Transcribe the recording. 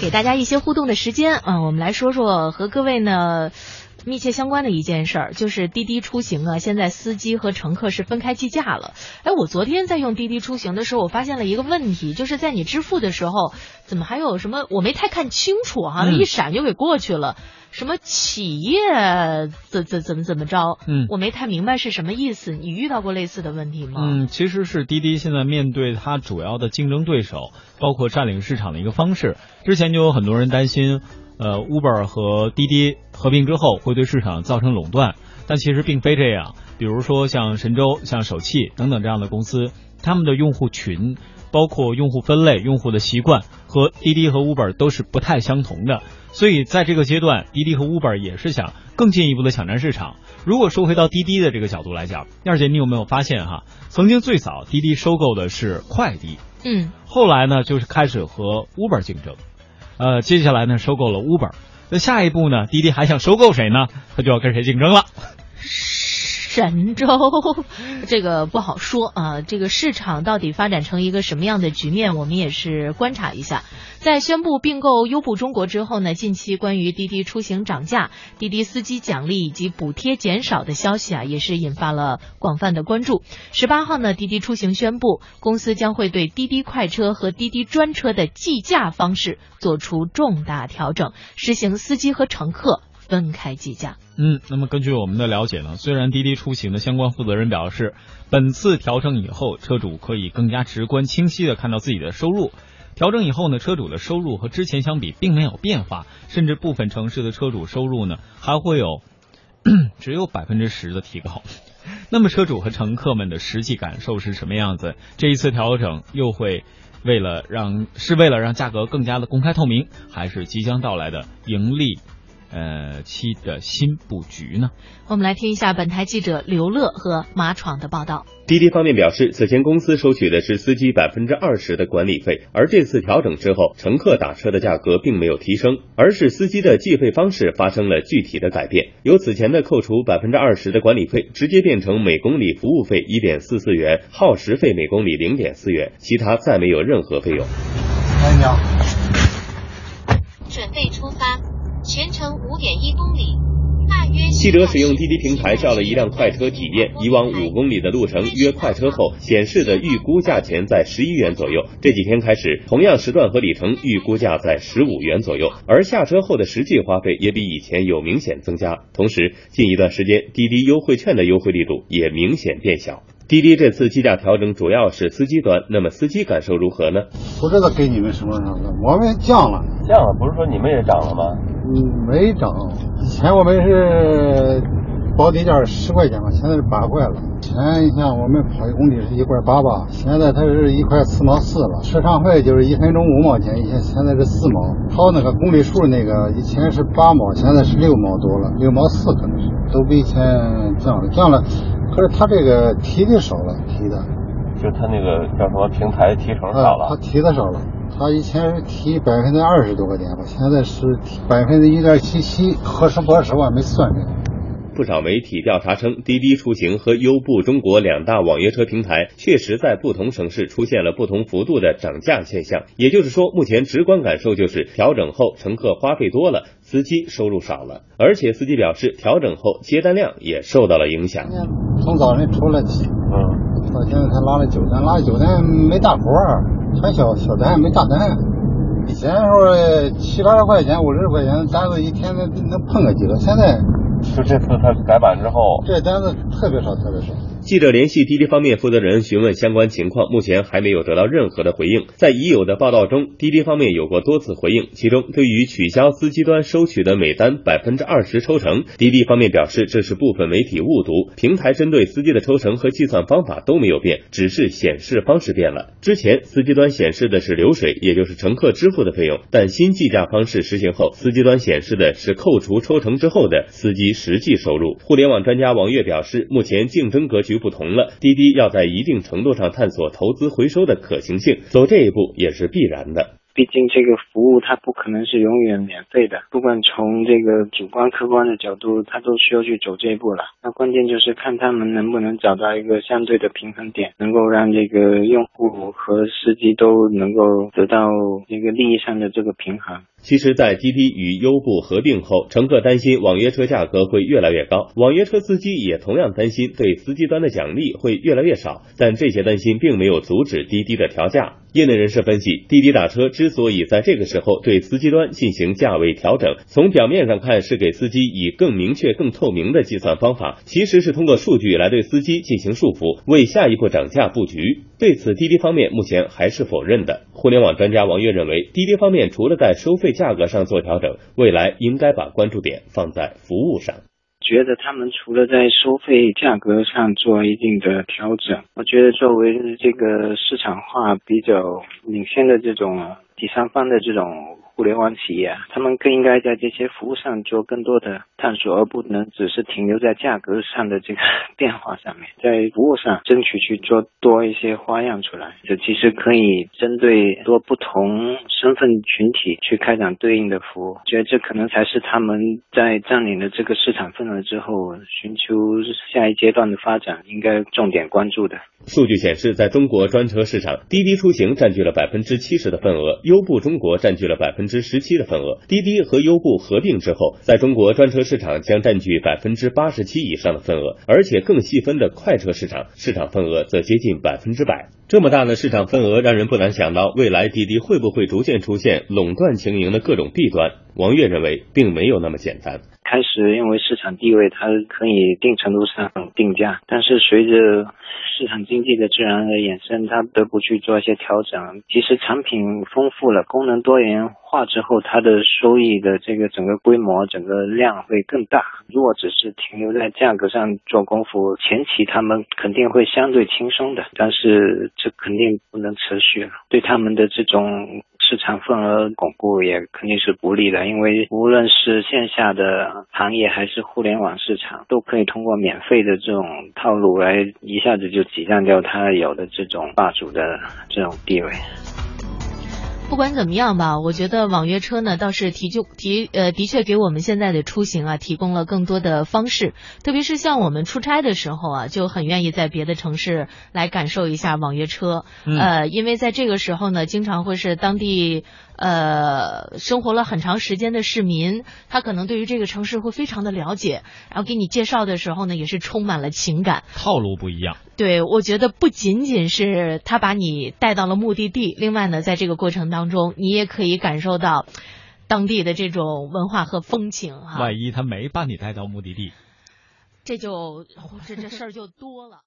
给大家一些互动的时间啊，我们来说说和各位呢。密切相关的一件事儿就是滴滴出行啊，现在司机和乘客是分开计价了。哎，我昨天在用滴滴出行的时候，我发现了一个问题，就是在你支付的时候，怎么还有什么我没太看清楚哈，一闪就给过去了。什么企业怎怎怎么怎么着？嗯，我没太明白是什么意思。你遇到过类似的问题吗？嗯，其实是滴滴现在面对它主要的竞争对手，包括占领市场的一个方式。之前就有很多人担心。呃，Uber 和滴滴合并之后会对市场造成垄断，但其实并非这样。比如说像神州、像首汽等等这样的公司，他们的用户群，包括用户分类、用户的习惯和滴滴和 Uber 都是不太相同的。所以在这个阶段，滴滴和 Uber 也是想更进一步的抢占市场。如果说回到滴滴的这个角度来讲，燕姐，你有没有发现哈？曾经最早滴滴收购的是快滴，嗯，后来呢就是开始和 Uber 竞争。呃，接下来呢，收购了 Uber，那下一步呢，滴滴还想收购谁呢？他就要跟谁竞争了。神州，这个不好说啊。这个市场到底发展成一个什么样的局面，我们也是观察一下。在宣布并购优步中国之后呢，近期关于滴滴出行涨价、滴滴司机奖励以及补贴减少的消息啊，也是引发了广泛的关注。十八号呢，滴滴出行宣布，公司将会对滴滴快车和滴滴专车的计价方式做出重大调整，实行司机和乘客。分开计价。嗯，那么根据我们的了解呢，虽然滴滴出行的相关负责人表示，本次调整以后，车主可以更加直观清晰的看到自己的收入。调整以后呢，车主的收入和之前相比并没有变化，甚至部分城市的车主收入呢还会有 只有百分之十的提高。那么车主和乘客们的实际感受是什么样子？这一次调整又会为了让是为了让价格更加的公开透明，还是即将到来的盈利？呃，期的新布局呢？我们来听一下本台记者刘乐和马闯的报道。滴滴方面表示，此前公司收取的是司机百分之二十的管理费，而这次调整之后，乘客打车的价格并没有提升，而是司机的计费方式发生了具体的改变，由此前的扣除百分之二十的管理费，直接变成每公里服务费一点四四元，耗时费每公里零点四元，其他再没有任何费用。哎，你好，准备出发。全程五点一公里，大约。记者使用滴滴平台叫了一辆快车体验，以往五公里的路程约快车后显示的预估价钱在十一元左右。这几天开始，同样时段和里程预估价在十五元左右，而下车后的实际花费也比以前有明显增加。同时，近一段时间滴滴优惠券的优惠力度也明显变小。滴滴这次计价调整主要是司机端，那么司机感受如何呢？不知道给你们什么什么，我们降了，降了，不是说你们也涨了吗？嗯，没涨。以前我们是保底价十块钱嘛，现在是八块了。前一像我们跑一公里是一块八吧，现在它是一块四毛四了。车上费就是一分钟五毛钱，以前现在是四毛。超那个公里数那个以前是八毛，现在是六毛多了，六毛四可能是，都比以前降了，降了。可是他这个提的少了，提的，就他那个叫什么平台提成少了，他提的少了。他以前是提百分之二十多个点吧，现在是百分之一点七七，合适不合适我还没算呢。不少媒体调查称，滴滴出行和优步中国两大网约车平台确实在不同城市出现了不同幅度的涨价现象。也就是说，目前直观感受就是调整后乘客花费多了，司机收入少了，而且司机表示调整后接单量也受到了影响。从早晨出来，嗯，到现在才拉了九单，拉九单没大活儿。全小小单没大单，以前时候七八十块钱、五十块钱单子一天能能碰个几个，现在就这次他改版之后，这单子特别少，特别少。记者联系滴滴方面负责人询问相关情况，目前还没有得到任何的回应。在已有的报道中，滴滴方面有过多次回应，其中对于取消司机端收取的每单百分之二十抽成，滴滴方面表示这是部分媒体误读，平台针对司机的抽成和计算方法都没有变，只是显示方式变了。之前司机端显示的是流水，也就是乘客支付的费用，但新计价方式实行后，司机端显示的是扣除抽成之后的司机实际收入。互联网专家王悦表示，目前竞争格局。不同了，滴滴要在一定程度上探索投资回收的可行性，走这一步也是必然的。毕竟这个服务它不可能是永远免费的，不管从这个主观客观的角度，它都需要去走这一步了。那关键就是看他们能不能找到一个相对的平衡点，能够让这个用户和司机都能够得到一个利益上的这个平衡。其实，在滴滴与优步合并后，乘客担心网约车价格会越来越高，网约车司机也同样担心对司机端的奖励会越来越少。但这些担心并没有阻止滴滴的调价。业内人士分析，滴滴打车之所以在这个时候对司机端进行价位调整，从表面上看是给司机以更明确、更透明的计算方法，其实是通过数据来对司机进行束缚，为下一步涨价布局。对此，滴滴方面目前还是否认的。互联网专家王悦认为，滴滴方面除了在收费价格上做调整，未来应该把关注点放在服务上。觉得他们除了在收费价格上做一定的调整，我觉得作为这个市场化比较领先的这种第三方的这种。互联网企业，他们更应该在这些服务上做更多的探索，而不能只是停留在价格上的这个 变化上面，在服务上争取去做多一些花样出来。这其实可以针对多不同身份群体去开展对应的服务，觉得这可能才是他们在占领了这个市场份额之后，寻求下一阶段的发展应该重点关注的。数据显示，在中国专车市场，滴滴出行占据了百分之七十的份额，优步中国占据了百分。之十七的份额，滴滴和优步合并之后，在中国专车市场将占据百分之八十七以上的份额，而且更细分的快车市场市场份额则接近百分之百。这么大的市场份额，让人不难想到，未来滴滴会不会逐渐出现垄断经营的各种弊端？王悦认为，并没有那么简单。开始因为市场地位，它可以一定程度上定价，但是随着市场经济的自然的衍生，它不得不去做一些调整。其实产品丰富了，功能多元化之后，它的收益的这个整个规模、整个量会更大。如果只是停留在价格上做功夫，前期他们肯定会相对轻松的，但是这肯定不能持续了，对他们的这种。市场份额巩固也肯定是不利的，因为无论是线下的行业还是互联网市场，都可以通过免费的这种套路来一下子就挤占掉他有的这种霸主的这种地位。不管怎么样吧，我觉得网约车呢倒是提就提呃的确给我们现在的出行啊提供了更多的方式，特别是像我们出差的时候啊，就很愿意在别的城市来感受一下网约车，呃，因为在这个时候呢，经常会是当地。呃，生活了很长时间的市民，他可能对于这个城市会非常的了解，然后给你介绍的时候呢，也是充满了情感。套路不一样。对，我觉得不仅仅是他把你带到了目的地，另外呢，在这个过程当中，你也可以感受到当地的这种文化和风情哈。万一他没把你带到目的地，这就这这事儿就多了。